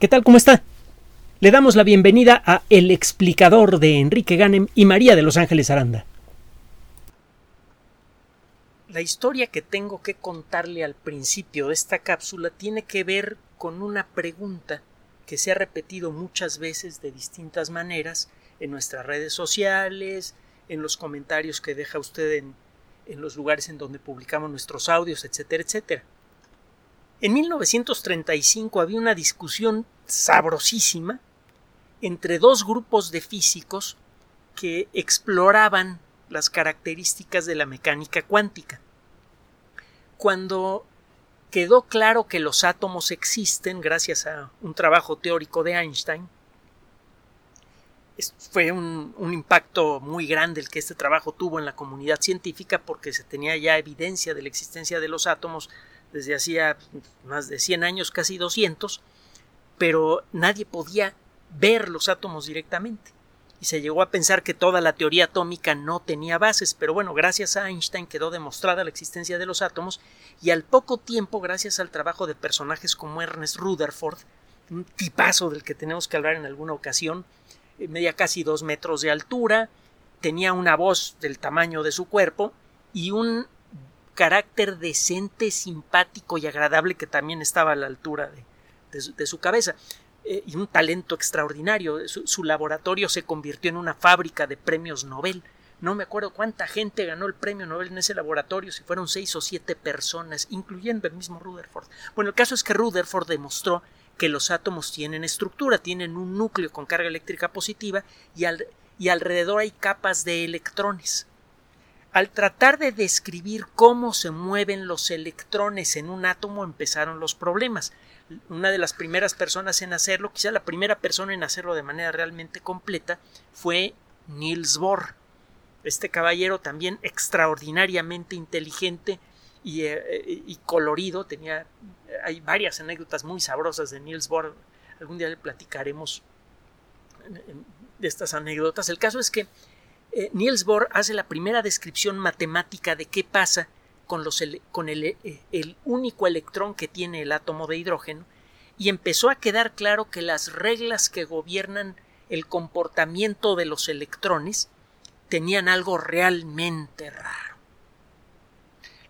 ¿Qué tal? ¿Cómo está? Le damos la bienvenida a El explicador de Enrique Ganem y María de Los Ángeles Aranda. La historia que tengo que contarle al principio de esta cápsula tiene que ver con una pregunta que se ha repetido muchas veces de distintas maneras en nuestras redes sociales, en los comentarios que deja usted en, en los lugares en donde publicamos nuestros audios, etcétera, etcétera. En 1935 había una discusión sabrosísima entre dos grupos de físicos que exploraban las características de la mecánica cuántica. Cuando quedó claro que los átomos existen gracias a un trabajo teórico de Einstein, fue un, un, impacto muy grande el que este trabajo tuvo en la comunidad científica porque se tenía ya evidencia de la existencia de los átomos desde hacía más de 100 años, casi 200, pero nadie podía ver los átomos directamente. Y se llegó a pensar que toda la teoría atómica no tenía bases, pero bueno, gracias a Einstein quedó demostrada la existencia de los átomos y al poco tiempo, gracias al trabajo de personajes como Ernest Rutherford, un tipazo del que tenemos que hablar en alguna ocasión, eh, medía casi dos metros de altura, tenía una voz del tamaño de su cuerpo y un carácter decente, simpático y agradable que también estaba a la altura de, su, cabeza. Eh, y un talento extraordinario. Su, laboratorio se convirtió en una fábrica de premios Nobel. No me acuerdo cuánta gente ganó el premio Nobel en ese laboratorio, si fueron seis o siete personas, incluyendo el mismo Rutherford. Bueno, el caso es que Rutherford demostró que los átomos tienen estructura, tienen un núcleo con carga eléctrica positiva y, y alrededor hay capas de electrones. Al tratar de describir cómo se mueven los electrones en un átomo empezaron los problemas. Una de las primeras personas en hacerlo, quizá la primera persona en hacerlo de manera realmente completa, fue Niels Bohr. Este caballero también extraordinariamente inteligente y, eh, colorido, tenía hay varias anécdotas muy sabrosas de Niels Bohr. Algún día le platicaremos de estas anécdotas. El caso es que eh, Niels Bohr hace la primera descripción matemática de qué pasa con, eh, el único electrón que tiene el átomo de hidrógeno y empezó a quedar claro que las reglas que gobiernan el comportamiento de los electrones tenían algo realmente raro.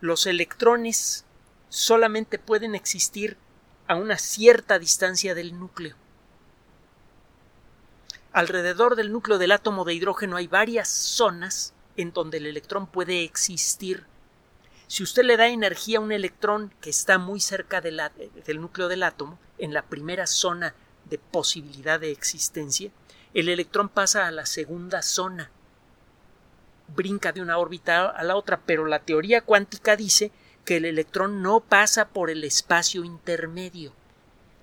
Los electrones solamente pueden existir a una cierta distancia del núcleo. Alrededor del núcleo del átomo de hidrógeno hay varias zonas en donde el electrón puede existir. Si usted le da energía a un electrón que está muy cerca del núcleo del átomo, en la primera zona de posibilidad de existencia, el electrón pasa a la segunda zona, brinca de una órbita a la otra, pero la teoría cuántica dice que el electrón no pasa por el espacio intermedio.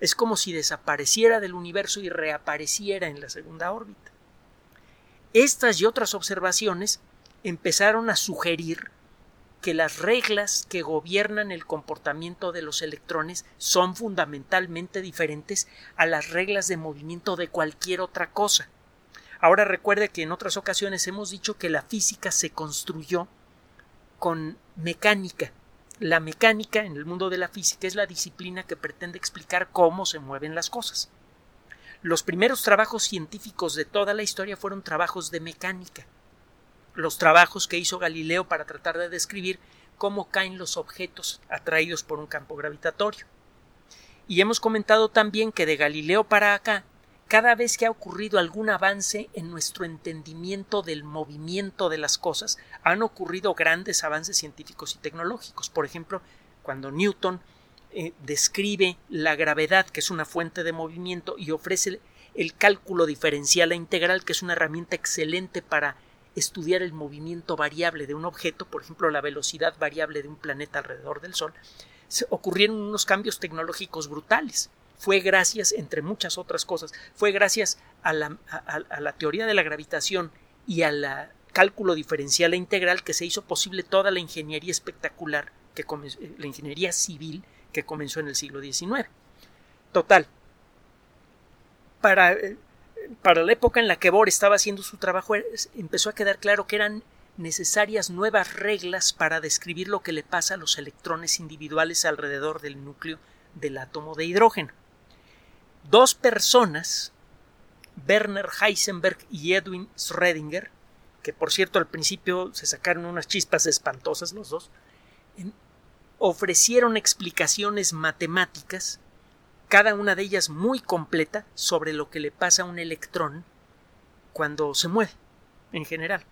Es como si desapareciera del universo y reapareciera en la segunda órbita. Estas y otras observaciones empezaron a sugerir que las reglas que gobiernan el comportamiento de los electrones son fundamentalmente diferentes a las reglas de movimiento de cualquier otra cosa. Ahora recuerde que en otras ocasiones hemos dicho que la física se construyó con mecánica, la mecánica en el mundo de la física es la disciplina que pretende explicar cómo se mueven las cosas. Los primeros trabajos científicos de toda la historia fueron trabajos de mecánica. Los trabajos que hizo Galileo para tratar de describir cómo caen los objetos atraídos por un campo gravitatorio. Y hemos comentado también que de Galileo para acá cada vez que ha ocurrido algún avance en nuestro entendimiento del movimiento de las cosas, han ocurrido grandes avances científicos y tecnológicos. Por ejemplo, cuando Newton eh, describe la gravedad, que es una fuente de movimiento, y ofrece el cálculo diferencial e integral, que es una herramienta excelente para estudiar el movimiento variable de un objeto, por ejemplo, la velocidad variable de un planeta alrededor del Sol, ocurrieron unos cambios tecnológicos brutales fue gracias, entre muchas otras cosas, fue gracias a la, a, la teoría de la gravitación y al cálculo diferencial e integral que se hizo posible toda la ingeniería espectacular, que eh, la ingeniería civil que comenzó en el siglo XIX. Total. Para, eh, para la época en la que Bohr estaba haciendo su trabajo, empezó a quedar claro que eran necesarias nuevas reglas para describir lo que le pasa a los electrones individuales alrededor del núcleo del átomo de hidrógeno. Dos personas, Werner Heisenberg y Edwin Schrödinger, que por cierto al principio se sacaron unas chispas espantosas los dos, ofrecieron explicaciones matemáticas, cada una de ellas muy completa, sobre lo que le pasa a un electrón cuando se mueve, en general.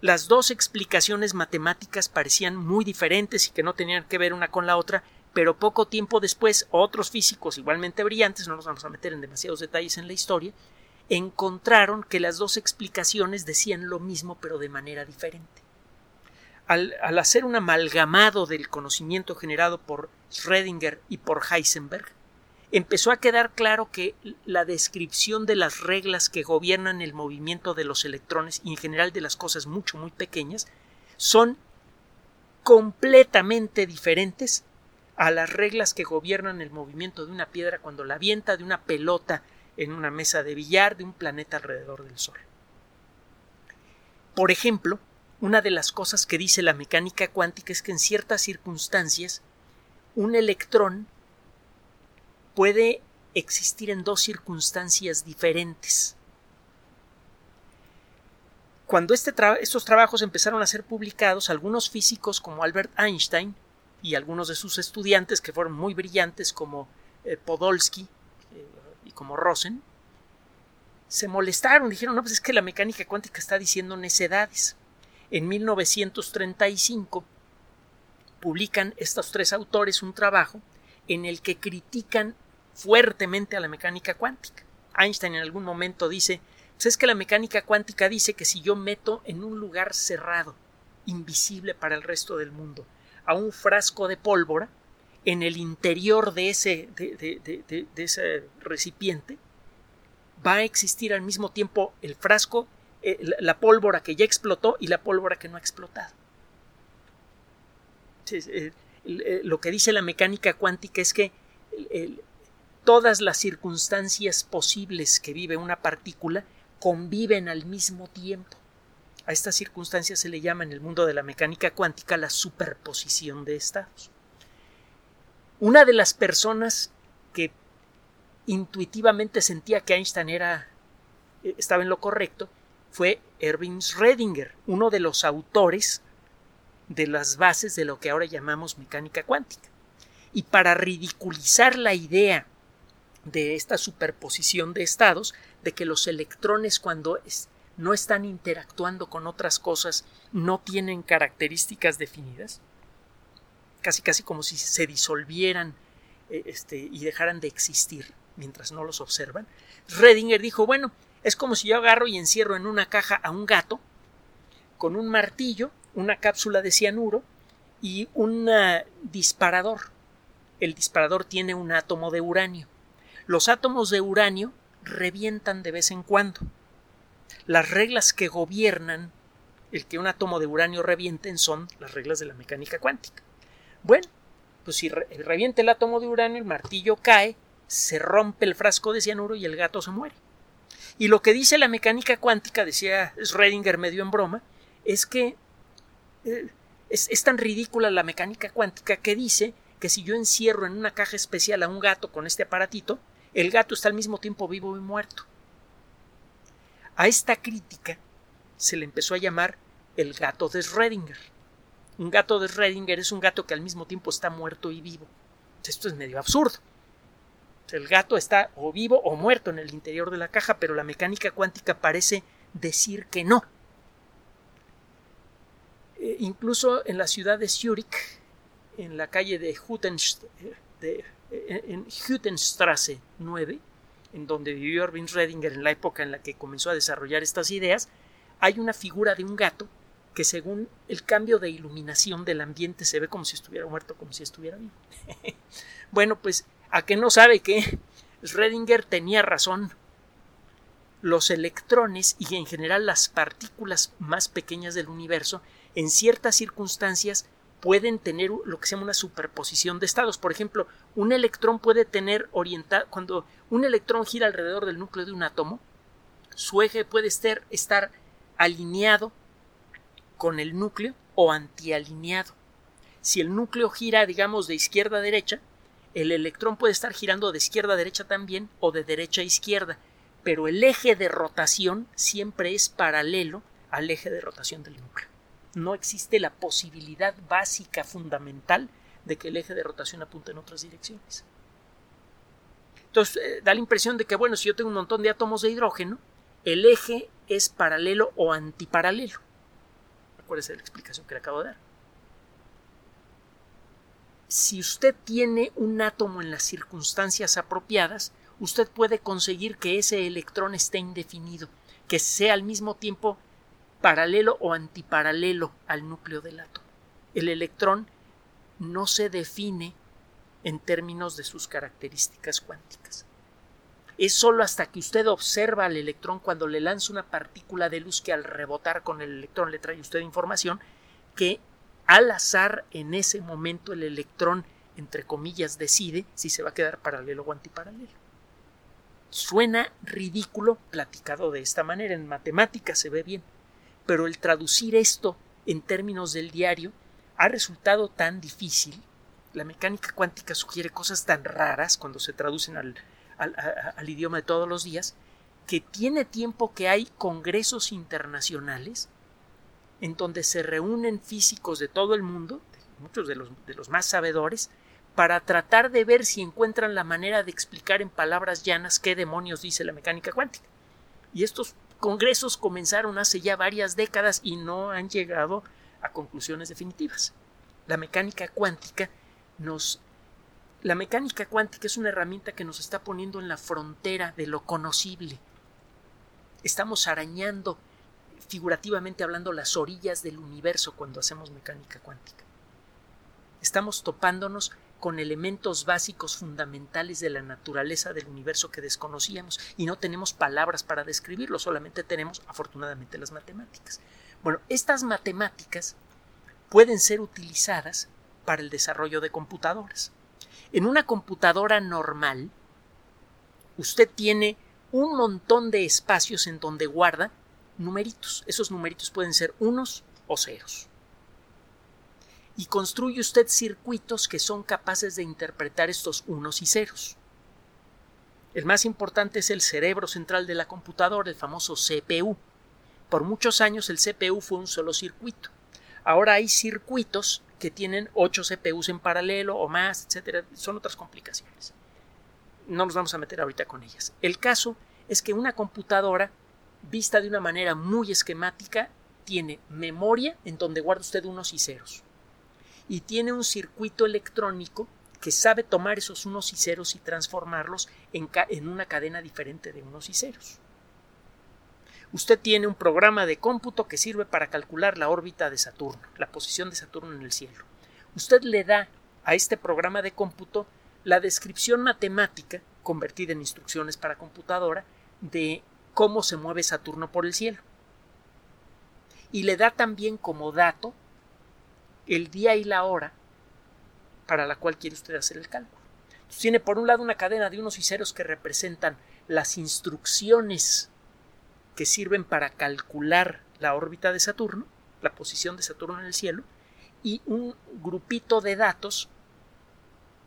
Las dos explicaciones matemáticas parecían muy diferentes y que no tenían que ver una con la otra, pero poco tiempo después otros físicos igualmente brillantes, no nos vamos a meter en demasiados detalles en la historia, encontraron que las dos explicaciones decían lo mismo pero de manera diferente. Al, hacer un amalgamado del conocimiento generado por Schrödinger y por Heisenberg, empezó a quedar claro que la descripción de las reglas que gobiernan el movimiento de los electrones y en general de las cosas mucho muy pequeñas son completamente diferentes a las reglas que gobiernan el movimiento de una piedra cuando la avienta de una pelota en una mesa de billar de un planeta alrededor del Sol. Por ejemplo, una de las cosas que dice la mecánica cuántica es que en ciertas circunstancias un electrón puede existir en dos circunstancias diferentes. Cuando este estos trabajos empezaron a ser publicados, algunos físicos como Albert Einstein y algunos de sus estudiantes que fueron muy brillantes como eh, Podolsky eh, y como Rosen, se molestaron, dijeron, no, pues es que la mecánica cuántica está diciendo necedades. En 1935 publican estos tres autores un trabajo en el que critican fuertemente a la mecánica cuántica. Einstein en algún momento dice, pues es que la mecánica cuántica dice que si yo meto en un lugar cerrado, invisible para el resto del mundo, a un frasco de pólvora, en el interior de ese, de, ese recipiente, va a existir al mismo tiempo el frasco, eh, la, pólvora que ya explotó y la pólvora que no ha explotado. Eh, eh, lo que dice la mecánica cuántica es que todas las circunstancias posibles que vive una partícula conviven al mismo tiempo. A estas circunstancias se le llama en el mundo de la mecánica cuántica la superposición de estados. Una de las personas que intuitivamente sentía que Einstein era, eh, estaba en lo correcto fue Erwin Schrödinger, uno de los autores de las bases de lo que ahora llamamos mecánica cuántica. Y para ridiculizar la idea de esta superposición de estados, de que los electrones cuando no están interactuando con otras cosas no tienen características definidas, casi casi como si se disolvieran eh, este, y dejaran de existir mientras no los observan. Redinger dijo, bueno, es como si yo agarro y encierro en una caja a un gato con un martillo, una cápsula de cianuro y un disparador. El disparador tiene un átomo de uranio. Los átomos de uranio revientan de vez en cuando. Las reglas que gobiernan el que un átomo de uranio revienten son las reglas de la mecánica cuántica. Bueno, pues si revienta el átomo de uranio, el martillo cae, se rompe el frasco de cianuro y el gato se muere. Y lo que dice la mecánica cuántica, decía Schrödinger medio en broma, es que eh, es tan ridícula la mecánica cuántica que dice que si yo encierro en una caja especial a un gato con este aparatito, el gato está al mismo tiempo vivo y muerto. A esta crítica se le empezó a llamar el gato de Schrödinger. Un gato de Schrödinger es un gato que al mismo tiempo está muerto y vivo. Esto es medio absurdo. El gato está o vivo o muerto en el interior de la caja, pero la mecánica cuántica parece decir que no. Eh, incluso en la ciudad de Zurich, en la calle de, Hutenst de en Hüttenstrasse 9, en donde vivió Erwin Redinger en la época en la que comenzó a desarrollar estas ideas, hay una figura de un gato que según el cambio de iluminación del ambiente se ve como si estuviera muerto, como si estuviera vivo. bueno, pues a que no sabe que Schrödinger tenía razón. Los electrones y en general las partículas más pequeñas del universo en ciertas circunstancias pueden tener lo que se llama una superposición de estados. Por ejemplo, un electrón puede tener orientado, cuando un electrón gira alrededor del núcleo de un átomo, su eje puede estar, estar alineado con el núcleo o antialineado. Si el núcleo gira, digamos, de izquierda a derecha, el electrón puede estar girando de izquierda a derecha también o de derecha a izquierda, pero el eje de rotación siempre es paralelo al eje de rotación del núcleo. No existe la posibilidad básica fundamental de que el eje de rotación apunte en otras direcciones. Entonces, eh, da la impresión de que, bueno, si yo tengo un montón de átomos de hidrógeno, el eje es paralelo o antiparalelo. Acuérdese de la explicación que le acabo de dar. Si usted tiene un átomo en las circunstancias apropiadas, usted puede conseguir que ese electrón esté indefinido, que sea al mismo tiempo paralelo o antiparalelo al núcleo del átomo. El electrón no se define en términos de sus características cuánticas. Es sólo hasta que usted observa al electrón cuando le lanza una partícula de luz que al rebotar con el electrón le trae usted información que al azar en ese momento el electrón entre comillas decide si se va a quedar paralelo o antiparalelo. Suena ridículo platicado de esta manera, en matemáticas se ve bien, pero el traducir esto en términos del diario ha resultado tan difícil. La mecánica cuántica sugiere cosas tan raras cuando se traducen al, al, idioma de todos los días, que tiene tiempo que hay congresos internacionales en donde se reúnen físicos de todo el mundo, muchos de los, de los más sabedores, para tratar de ver si encuentran la manera de explicar en palabras llanas qué demonios dice la mecánica cuántica. Y estos congresos comenzaron hace ya varias décadas y no han llegado a conclusiones definitivas. La mecánica cuántica nos la mecánica cuántica es una herramienta que nos está poniendo en la frontera de lo conocible. Estamos arañando, figurativamente hablando, las orillas del universo cuando hacemos mecánica cuántica. Estamos topándonos con elementos básicos fundamentales de la naturaleza del universo que desconocíamos y no tenemos palabras para describirlo, solamente tenemos afortunadamente las matemáticas. Bueno, estas matemáticas pueden ser utilizadas para el desarrollo de computadoras. En una computadora normal, usted tiene un montón de espacios en donde guarda numeritos. Esos numeritos pueden ser unos o ceros y construye usted circuitos que son capaces de interpretar estos unos y ceros. El más importante es el cerebro central de la computadora, el famoso CPU. Por muchos años el CPU fue un solo circuito. Ahora hay circuitos que tienen ocho CPUs en paralelo o más, etcétera. Son otras complicaciones. No nos vamos a meter ahorita con ellas. El caso es que una computadora, vista de una manera muy esquemática, tiene memoria en donde guarda usted unos y ceros y tiene un circuito electrónico que sabe tomar esos unos y ceros y transformarlos en, en, una cadena diferente de unos y ceros. Usted tiene un programa de cómputo que sirve para calcular la órbita de Saturno, la posición de Saturno en el cielo. Usted le da a este programa de cómputo la descripción matemática, convertida en instrucciones para computadora, de cómo se mueve Saturno por el cielo. Y le da también como dato el día y la hora para la cual quiere usted hacer el cálculo. tiene por un lado una cadena de unos y ceros que representan las instrucciones que sirven para calcular la órbita de Saturno, la posición de Saturno en el cielo, y un grupito de datos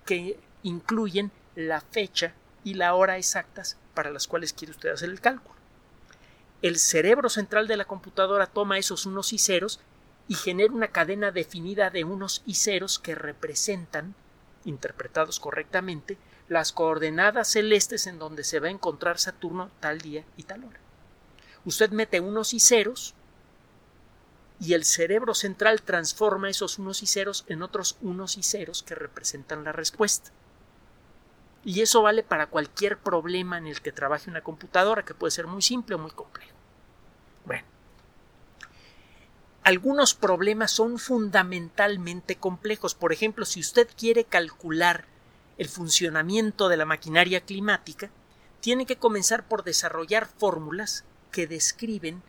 que incluyen la fecha y la hora exactas para las cuales quiere usted hacer el cálculo. El cerebro central de la computadora toma esos unos y ceros y genera una cadena definida de unos y ceros que representan, interpretados correctamente, las coordenadas celestes en donde se va a encontrar Saturno tal día y tal hora. Usted mete unos y ceros y el cerebro central transforma esos unos y ceros en otros unos y ceros que representan la respuesta. Y eso vale para cualquier problema en el que trabaje una computadora, que puede ser muy simple o muy complejo. Bueno, algunos problemas son fundamentalmente complejos. Por ejemplo, si usted quiere calcular el funcionamiento de la maquinaria climática, tiene que comenzar por desarrollar fórmulas que describen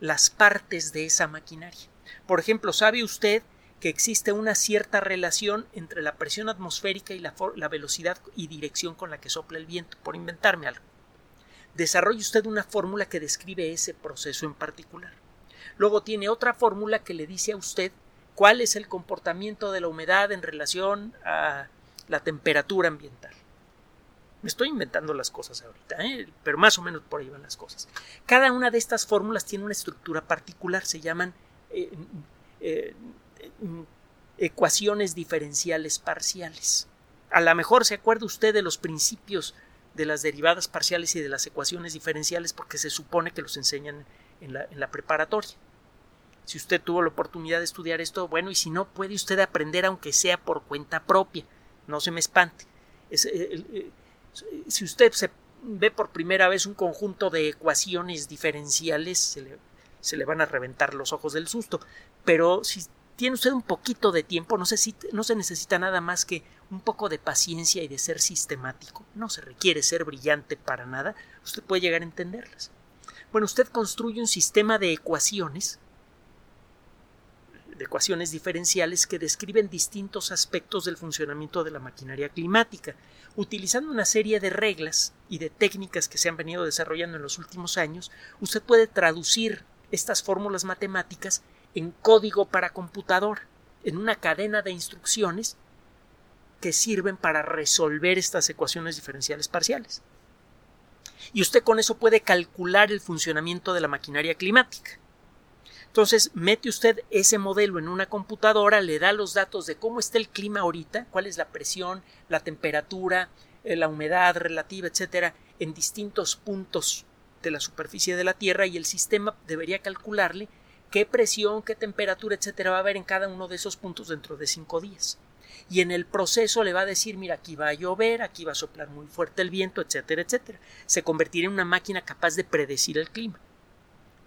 las partes de esa maquinaria. Por ejemplo, ¿sabe usted que existe una cierta relación entre la presión atmosférica y la, la, velocidad y dirección con la que sopla el viento, por inventarme algo. Desarrolle usted una fórmula que describe ese proceso en particular. Luego tiene otra fórmula que le dice a usted cuál es el comportamiento de la humedad en relación a la temperatura ambiental. Me estoy inventando las cosas ahorita, ¿eh? pero más o menos por ahí van las cosas. Cada una de estas fórmulas tiene una estructura particular, se llaman eh, eh, ecuaciones diferenciales parciales. A lo mejor se acuerda usted de los principios de las derivadas parciales y de las ecuaciones diferenciales porque se supone que los enseñan en la, preparatoria. Si usted tuvo la oportunidad de estudiar esto, bueno, y si no, puede usted aprender aunque sea por cuenta propia. No se me espante. Eh, si usted se ve por primera vez un conjunto de ecuaciones diferenciales, se le, van a reventar los ojos del susto. Pero si tiene usted un poquito de tiempo, no se necesita nada más que un poco de paciencia y de ser sistemático. No se requiere ser brillante para nada. Usted puede llegar a entenderlas. Bueno, usted construye un sistema de ecuaciones de ecuaciones diferenciales que describen distintos aspectos del funcionamiento de la maquinaria climática, utilizando una serie de reglas y de técnicas que se han venido desarrollando en los últimos años, usted puede traducir estas fórmulas matemáticas en código para computador, en una cadena de instrucciones que sirven para resolver estas ecuaciones diferenciales parciales. Y usted con eso puede calcular el funcionamiento de la maquinaria climática. Entonces, mete usted ese modelo en una computadora, le da los datos de cómo está el clima ahorita, cuál es la presión, la temperatura, eh, la humedad relativa, etcétera, en distintos puntos de la superficie de la Tierra y el sistema debería calcularle qué presión, qué temperatura, etcétera, va a haber en cada uno de esos puntos dentro de cinco días. Y en el proceso le va a decir, mira, aquí va a llover, aquí va a soplar muy fuerte el viento, etcétera, etcétera. Se convertirá en una máquina capaz de predecir el clima.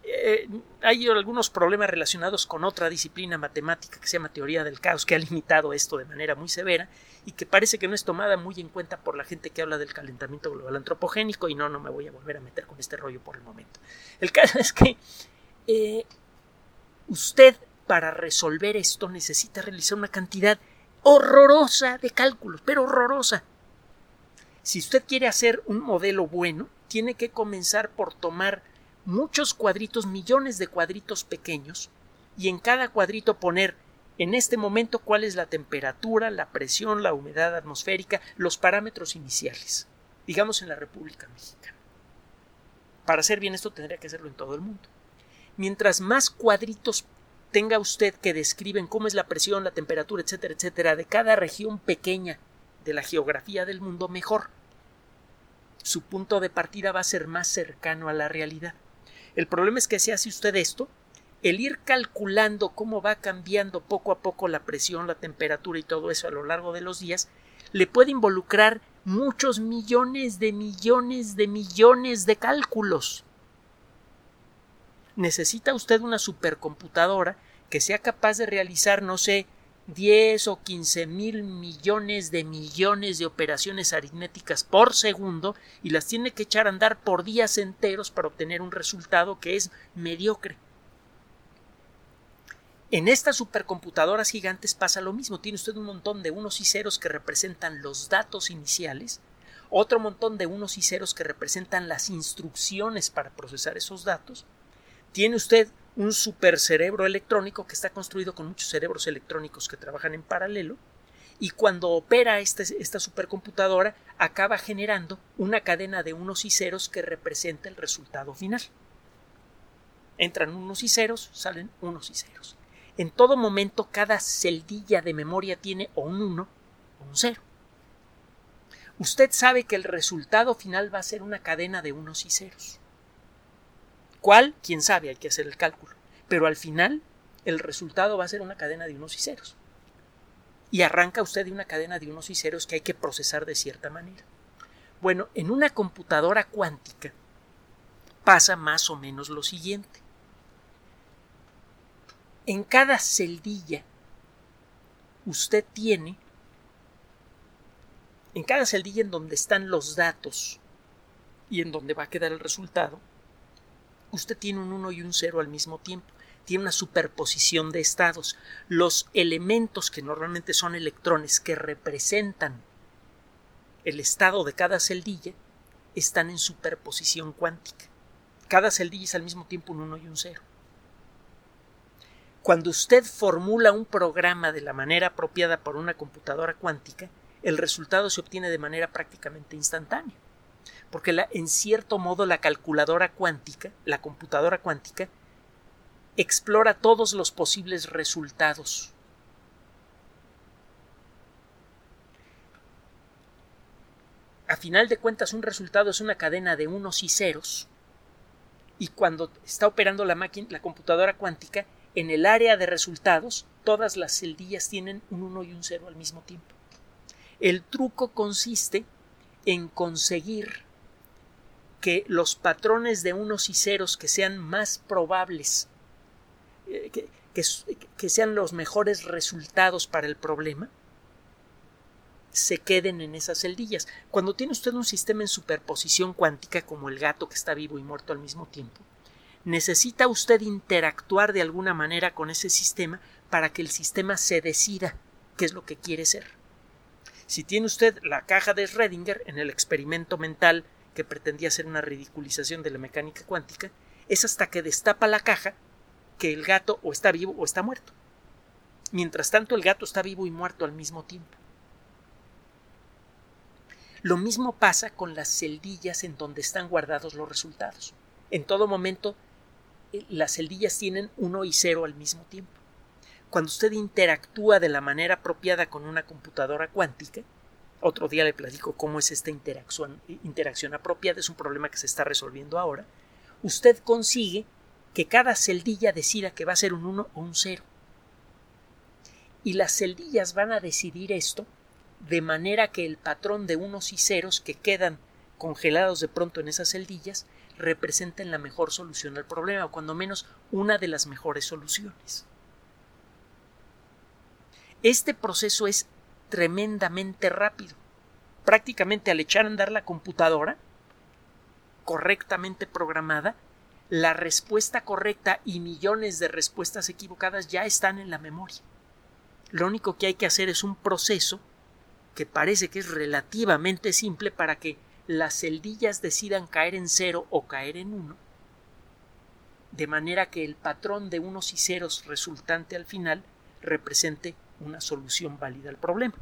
Eh, hay algunos problemas relacionados con otra disciplina matemática que se llama teoría del caos, que ha limitado esto de manera muy severa y que parece que no es tomada muy en cuenta por la gente que habla del calentamiento global antropogénico y no, no me voy a volver a meter con este rollo por el momento. El caso es que eh, usted para resolver esto necesita realizar una cantidad horrorosa de cálculos, pero horrorosa. Si usted quiere hacer un modelo bueno, tiene que comenzar por tomar muchos cuadritos, millones de cuadritos pequeños, y en cada cuadrito poner en este momento cuál es la temperatura, la presión, la humedad atmosférica, los parámetros iniciales, digamos en la República Mexicana. Para hacer bien esto tendría que hacerlo en todo el mundo. Mientras más cuadritos tenga usted que describen cómo es la presión, la temperatura, etcétera, etcétera, de cada región pequeña de la geografía del mundo, mejor. Su punto de partida va a ser más cercano a la realidad. El problema es que si hace usted esto, el ir calculando cómo va cambiando poco a poco la presión, la temperatura y todo eso a lo largo de los días, le puede involucrar muchos millones de millones de millones de cálculos. Necesita usted una supercomputadora que sea capaz de realizar, no sé, 10 o 15 mil millones de millones de operaciones aritméticas por segundo y las tiene que echar a andar por días enteros para obtener un resultado que es mediocre. En estas supercomputadoras gigantes pasa lo mismo. Tiene usted un montón de unos y ceros que representan los datos iniciales, otro montón de unos y ceros que representan las instrucciones para procesar esos datos. Tiene usted un supercerebro electrónico que está construido con muchos cerebros electrónicos que trabajan en paralelo y cuando opera este, esta supercomputadora acaba generando una cadena de unos y ceros que representa el resultado final. Entran unos y ceros, salen unos y ceros. En todo momento cada celdilla de memoria tiene o un 1 o un 0. Usted sabe que el resultado final va a ser una cadena de unos y ceros. ¿Cuál? Quién sabe, hay que hacer el cálculo. Pero al final, el resultado va a ser una cadena de unos y ceros. Y arranca usted de una cadena de unos y ceros que hay que procesar de cierta manera. Bueno, en una computadora cuántica pasa más o menos lo siguiente. En cada celdilla usted tiene, en cada celdilla en donde están los datos y en donde va a quedar el resultado, usted tiene un 1 y un 0 al mismo tiempo. Tiene una superposición de estados. Los elementos que normalmente son electrones que representan el estado de cada celdilla están en superposición cuántica. Cada celdilla es al mismo tiempo un 1 y un 0. Cuando usted formula un programa de la manera apropiada por una computadora cuántica, el resultado se obtiene de manera prácticamente instantánea. Porque en cierto modo la calculadora cuántica, la computadora cuántica, explora todos los posibles resultados. A final de cuentas, un resultado es una cadena de unos y ceros. Y cuando está operando la máquina, la computadora cuántica, en el área de resultados, todas las celdillas tienen un 1 y un 0 al mismo tiempo. El truco consiste en conseguir que los patrones de unos y ceros que sean más probables, eh, que, que sean los mejores resultados para el problema, se queden en esas celdillas. Cuando tiene usted un sistema en superposición cuántica como el gato que está vivo y muerto al mismo tiempo, necesita usted interactuar de alguna manera con ese sistema para que el sistema se decida qué es lo que quiere ser. Si tiene usted la caja de Schrödinger en el experimento mental que pretendía ser una ridiculización de la mecánica cuántica, es hasta que destapa la caja que el gato o está vivo o está muerto. Mientras tanto, el gato está vivo y muerto al mismo tiempo. Lo mismo pasa con las celdillas en donde están guardados los resultados. En todo momento eh, las celdillas tienen uno y cero al mismo tiempo. Cuando usted interactúa de la manera apropiada con una computadora cuántica, otro día le platico cómo es esta interacción, interacción apropiada, es un problema que se está resolviendo ahora, usted consigue que cada celdilla decida que va a ser un 1 o un 0. Y las celdillas van a decidir esto de manera que el patrón de unos y ceros que quedan congelados de pronto en esas celdillas representen la mejor solución al problema, o cuando menos una de las mejores soluciones. Este proceso es tremendamente rápido. Prácticamente al echar a andar la computadora, correctamente programada, la respuesta correcta y millones de respuestas equivocadas ya están en la memoria. Lo único que hay que hacer es un proceso que parece que es relativamente simple para que las celdillas decidan caer en cero o caer en uno, de manera que el patrón de unos y ceros resultante al final represente una solución válida al problema.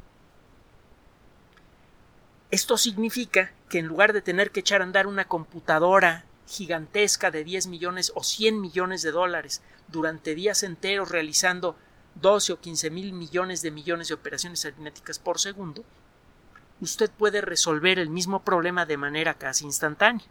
Esto significa que en lugar de tener que echar a andar una computadora gigantesca de 10 millones o 100 millones de dólares durante días enteros realizando 12 o 15 mil millones de millones de operaciones aritméticas por segundo, usted puede resolver el mismo problema de manera casi instantánea.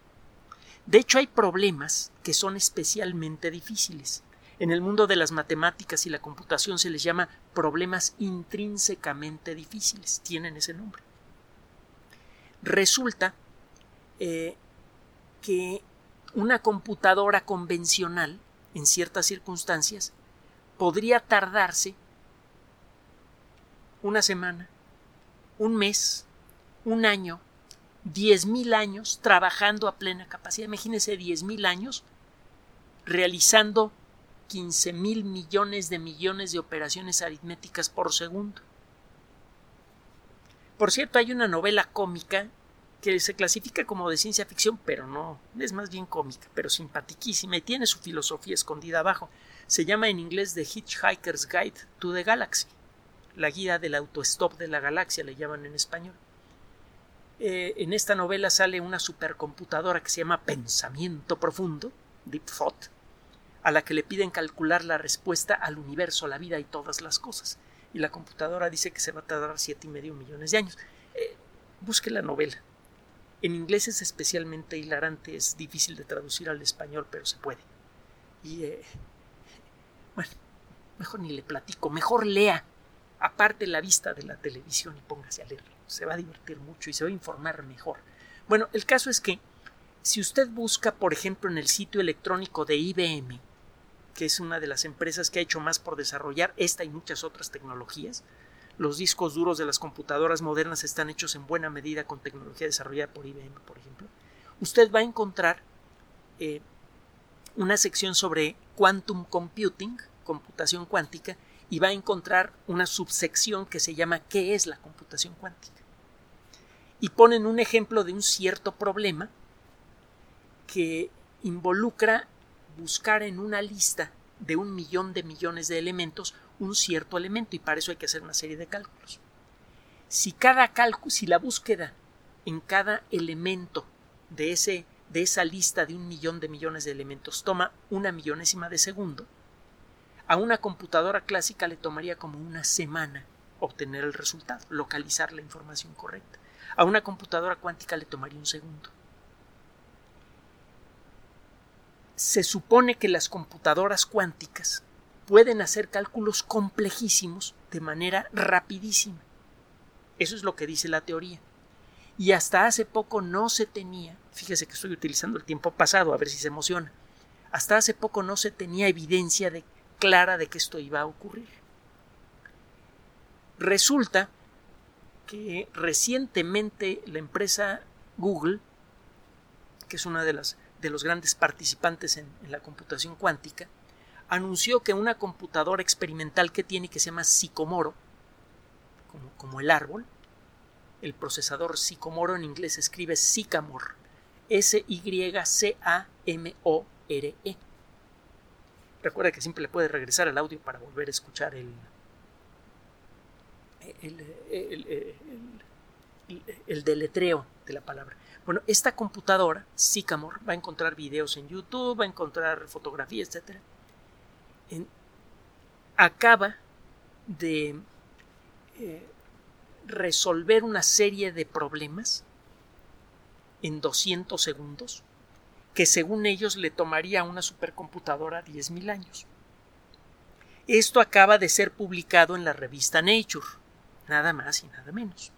De hecho, hay problemas que son especialmente difíciles. En el mundo de las matemáticas y la computación se les llama problemas intrínsecamente difíciles. Tienen ese nombre. Resulta eh, que una computadora convencional, en ciertas circunstancias, podría tardarse una semana, un mes, un año, diez mil años trabajando a plena capacidad. Imagínense diez mil años realizando quince mil millones de millones de operaciones aritméticas por segundo. Por cierto, hay una novela cómica que se clasifica como de ciencia ficción, pero no, es más bien cómica, pero simpatiquísima y tiene su filosofía escondida abajo. Se llama en inglés The Hitchhiker's Guide to the Galaxy, la guía del autostop de la galaxia, le llaman en español. Eh, en esta novela sale una supercomputadora que se llama Pensamiento Profundo, Deep Thought, a la que le piden calcular la respuesta al universo, la vida y todas las cosas. Y la computadora dice que se va a tardar siete y medio millones de años. Eh, busque la novela. En inglés es especialmente hilarante, es difícil de traducir al español, pero se puede. Y eh, bueno, mejor ni le platico, mejor lea. Aparte la vista de la televisión y póngase a leer. Se va a divertir mucho y se va a informar mejor. Bueno, el caso es que si usted busca, por ejemplo, en el sitio electrónico de IBM, que es una de las empresas que ha hecho más por desarrollar esta y muchas otras tecnologías, los discos duros de las computadoras modernas están hechos en buena medida con tecnología desarrollada por IBM, por ejemplo. Usted va a encontrar eh, una sección sobre quantum computing, computación cuántica, y va a encontrar una subsección que se llama ¿qué es la computación cuántica? Y ponen un ejemplo de un cierto problema que involucra buscar en una lista de un millón de millones de elementos un cierto elemento y para eso hay que hacer una serie de cálculos. si cada cálculo, si la búsqueda en cada elemento de, ese, de esa lista de un millón de millones de elementos toma una millonésima de segundo, a una computadora clásica le tomaría como una semana obtener el resultado, localizar la información correcta. A una computadora cuántica le tomaría un segundo. Se supone que las computadoras cuánticas pueden hacer cálculos complejísimos de manera rapidísima. Eso es lo que dice la teoría. Y hasta hace poco no se tenía, fíjese que estoy utilizando el tiempo pasado a ver si se emociona, hasta hace poco no se tenía evidencia de, clara de que esto iba a ocurrir. Resulta que recientemente la empresa Google, que es una de las de los grandes participantes en, la computación cuántica, anunció que una computadora experimental que tiene que se llama Sycomoro, como, como el árbol, el procesador Sycomoro en inglés se escribe Sycamore, S-Y-C-A-M-O-R-E. Recuerda que siempre le puede regresar el audio para volver a escuchar el, el, deletreo de la palabra. Bueno, esta computadora, Sycamore, va a encontrar videos en YouTube, va a encontrar fotografías, etc. acaba de eh, resolver una serie de problemas en 200 segundos que según ellos le tomaría a una supercomputadora 10.000 años. Esto acaba de ser publicado en la revista Nature nada más y nada menos.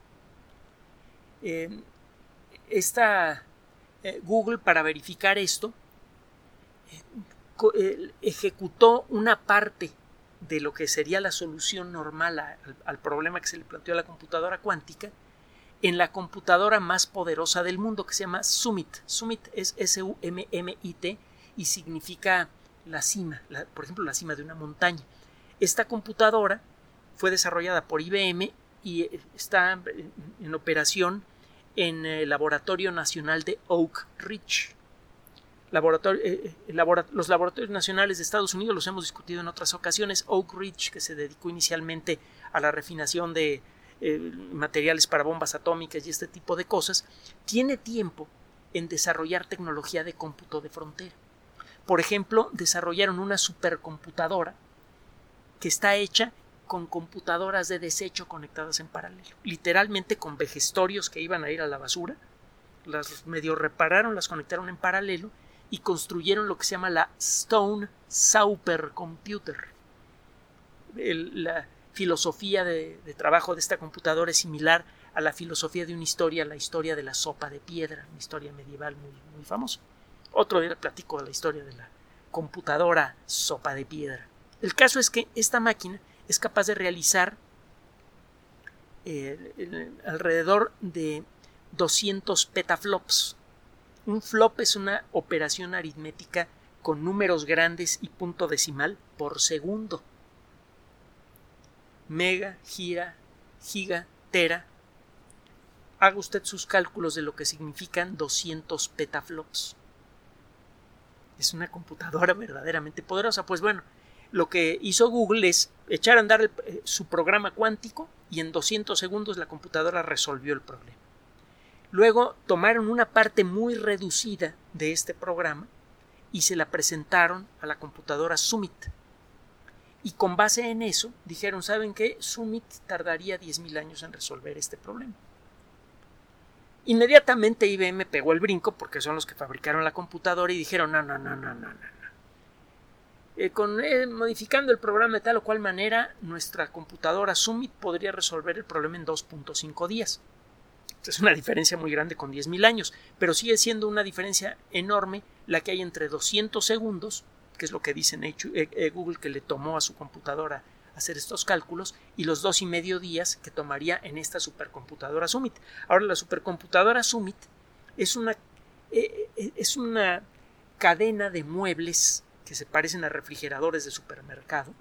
Eh, esta eh, Google para verificar esto eh, ejecutó una parte de lo que sería la solución normal al, problema que se le planteó a la computadora cuántica en la computadora más poderosa del mundo que se llama Summit. Summit es S-U-M-M-I-T y significa la cima, por ejemplo la cima de una montaña. Esta computadora fue desarrollada por IBM y eh, está en operación en el Laboratorio Nacional de Oak Ridge. Eh, eh, los laboratorios nacionales de Estados Unidos los hemos discutido en otras ocasiones. Oak Ridge, que se dedicó inicialmente a la refinación de materiales para bombas atómicas y este tipo de cosas, tiene tiempo en desarrollar tecnología de cómputo de frontera. Por ejemplo, desarrollaron una supercomputadora que está hecha con computadoras de desecho conectadas en paralelo, literalmente con vejestorios que iban a ir a la basura, las medio repararon, las conectaron en paralelo y construyeron lo que se llama la Stone Sauper Computer. la filosofía de, trabajo de esta computadora es similar a la filosofía de una historia, la historia de la sopa de piedra, una historia medieval muy, muy famosa. Otro día platico de la historia de la computadora sopa de piedra. El caso es que esta máquina es capaz de realizar eh, alrededor de 200 petaflops. Un flop es una operación aritmética con números grandes y punto decimal por segundo. Mega, gira, giga, tera. Haga usted sus cálculos de lo que significan 200 petaflops. Es una computadora verdaderamente poderosa. Pues bueno, lo que hizo Google es echar a andar eh, su programa cuántico y en 200 segundos la computadora resolvió el problema. Luego tomaron una parte muy reducida de este programa y se la presentaron a la computadora Summit. Y con base en eso dijeron, ¿saben qué? Summit tardaría 10.000 años en resolver este problema. Inmediatamente IBM pegó el brinco porque son los que fabricaron la computadora y dijeron, no, no, no, no, no, no. Eh, eh, modificando el programa de tal o cual manera, nuestra computadora Summit podría resolver el problema en 2.5 días. Es una diferencia muy grande con 10.000 años, pero sigue siendo una diferencia enorme la que hay entre 200 segundos, que es lo que dice eh, Google que le tomó a su computadora hacer estos cálculos, y los dos y medio días que tomaría en esta supercomputadora Summit. Ahora, la supercomputadora Summit es una, es una cadena de muebles que se parecen a refrigeradores de supermercado,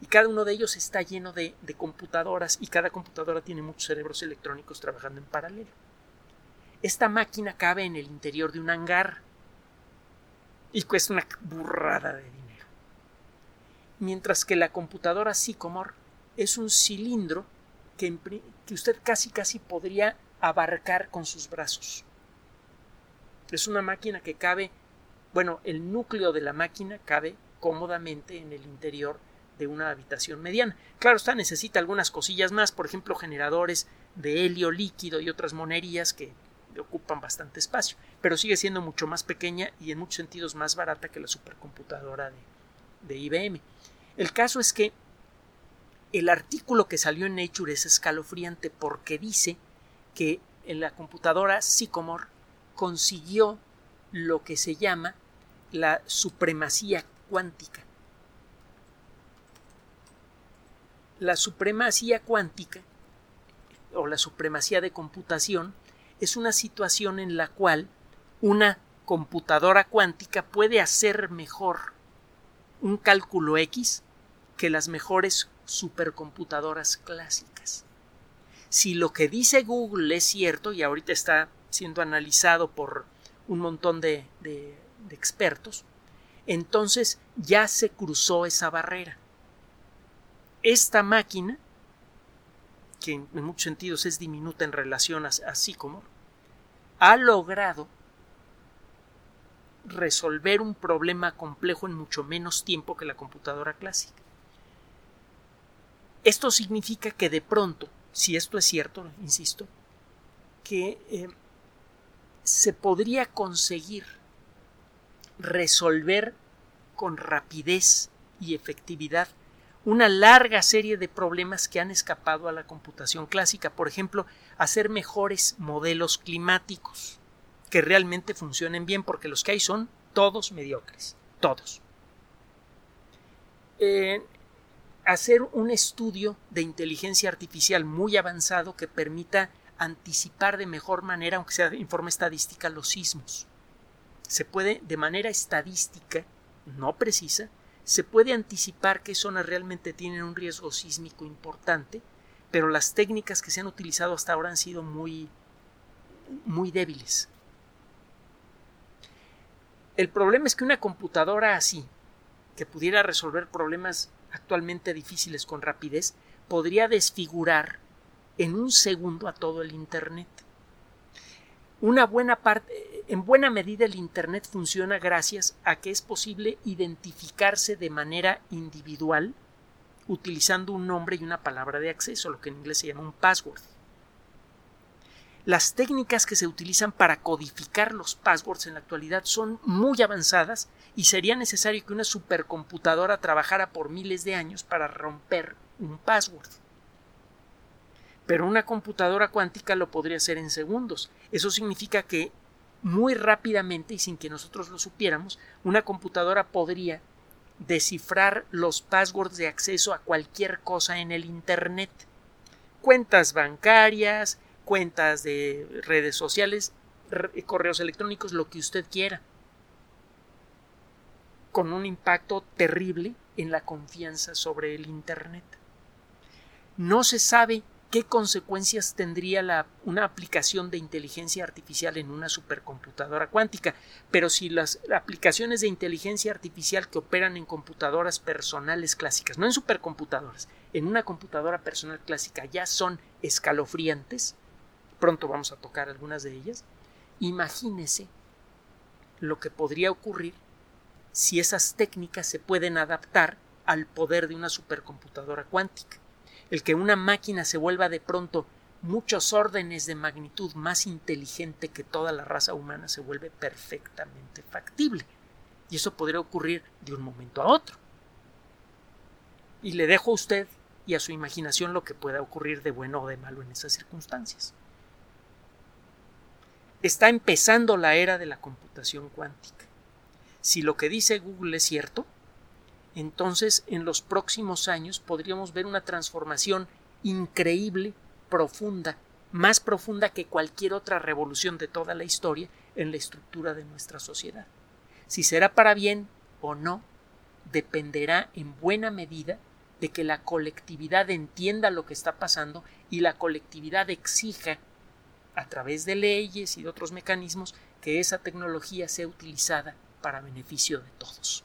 y cada uno de ellos está lleno de, computadoras y cada computadora tiene muchos cerebros electrónicos trabajando en paralelo. Esta máquina cabe en el interior de un hangar y cuesta una burrada de dinero. Mientras que la computadora Sycomore es un cilindro que, que usted casi casi podría abarcar con sus brazos. Es una máquina que cabe, bueno, el núcleo de la máquina cabe cómodamente en el interior de una habitación mediana. Claro, esta necesita algunas cosillas más, por ejemplo, generadores de helio líquido y otras monerías que ocupan bastante espacio, pero sigue siendo mucho más pequeña y en muchos sentidos más barata que la supercomputadora de, de IBM. El caso es que el artículo que salió en Nature es escalofriante porque dice que en la computadora Sycomore consiguió lo que se llama la supremacía cuántica. La supremacía cuántica o la supremacía de computación es una situación en la cual una computadora cuántica puede hacer mejor un cálculo X que las mejores supercomputadoras clásicas. Si lo que dice Google es cierto, y ahorita está siendo analizado por un montón de, de expertos, entonces ya se cruzó esa barrera. Esta máquina, que en muchos sentidos es diminuta en relación a, como ha logrado resolver un problema complejo en mucho menos tiempo que la computadora clásica. Esto significa que de pronto, si esto es cierto, insisto, que eh, se podría conseguir resolver con rapidez y efectividad una larga serie de problemas que han escapado a la computación clásica, por ejemplo, hacer mejores modelos climáticos que realmente funcionen bien, porque los que hay son todos mediocres, todos. Eh, hacer un estudio de inteligencia artificial muy avanzado que permita anticipar de mejor manera, aunque sea en forma estadística, los sismos. Se puede, de manera estadística, no precisa, se puede anticipar qué zonas realmente tienen un riesgo sísmico importante, pero las técnicas que se han utilizado hasta ahora han sido muy, muy débiles. El problema es que una computadora así, que pudiera resolver problemas actualmente difíciles con rapidez, podría desfigurar en un segundo a todo el Internet. Una buena parte, en buena medida el Internet funciona gracias a que es posible identificarse de manera individual utilizando un nombre y una palabra de acceso, lo que en inglés se llama un password. Las técnicas que se utilizan para codificar los passwords en la actualidad son muy avanzadas y sería necesario que una supercomputadora trabajara por miles de años para romper un password. Pero una computadora cuántica lo podría hacer en segundos. Eso significa que muy rápidamente y sin que nosotros lo supiéramos, una computadora podría descifrar los passwords de acceso a cualquier cosa en el Internet. Cuentas bancarias, cuentas de redes sociales, correos electrónicos, lo que usted quiera. Con un impacto terrible en la confianza sobre el Internet. No se sabe qué consecuencias tendría una aplicación de inteligencia artificial en una supercomputadora cuántica. Pero si las aplicaciones de inteligencia artificial que operan en computadoras personales clásicas, no en supercomputadoras, en una computadora personal clásica ya son escalofriantes, pronto vamos a tocar algunas de ellas, imagínese lo que podría ocurrir si esas técnicas se pueden adaptar al poder de una supercomputadora cuántica el que una máquina se vuelva de pronto muchos órdenes de magnitud más inteligente que toda la raza humana se vuelve perfectamente factible. Y eso podría ocurrir de un momento a otro. Y le dejo a usted y a su imaginación lo que pueda ocurrir de bueno o de malo en esas circunstancias. Está empezando la era de la computación cuántica. Si lo que dice Google es cierto, entonces en los próximos años podríamos ver una transformación increíble, profunda, más profunda que cualquier otra revolución de toda la historia en la estructura de nuestra sociedad. Si será para bien o no, dependerá en buena medida de que la colectividad entienda lo que está pasando y la colectividad exija, a través de leyes y de otros mecanismos, que esa tecnología sea utilizada para beneficio de todos.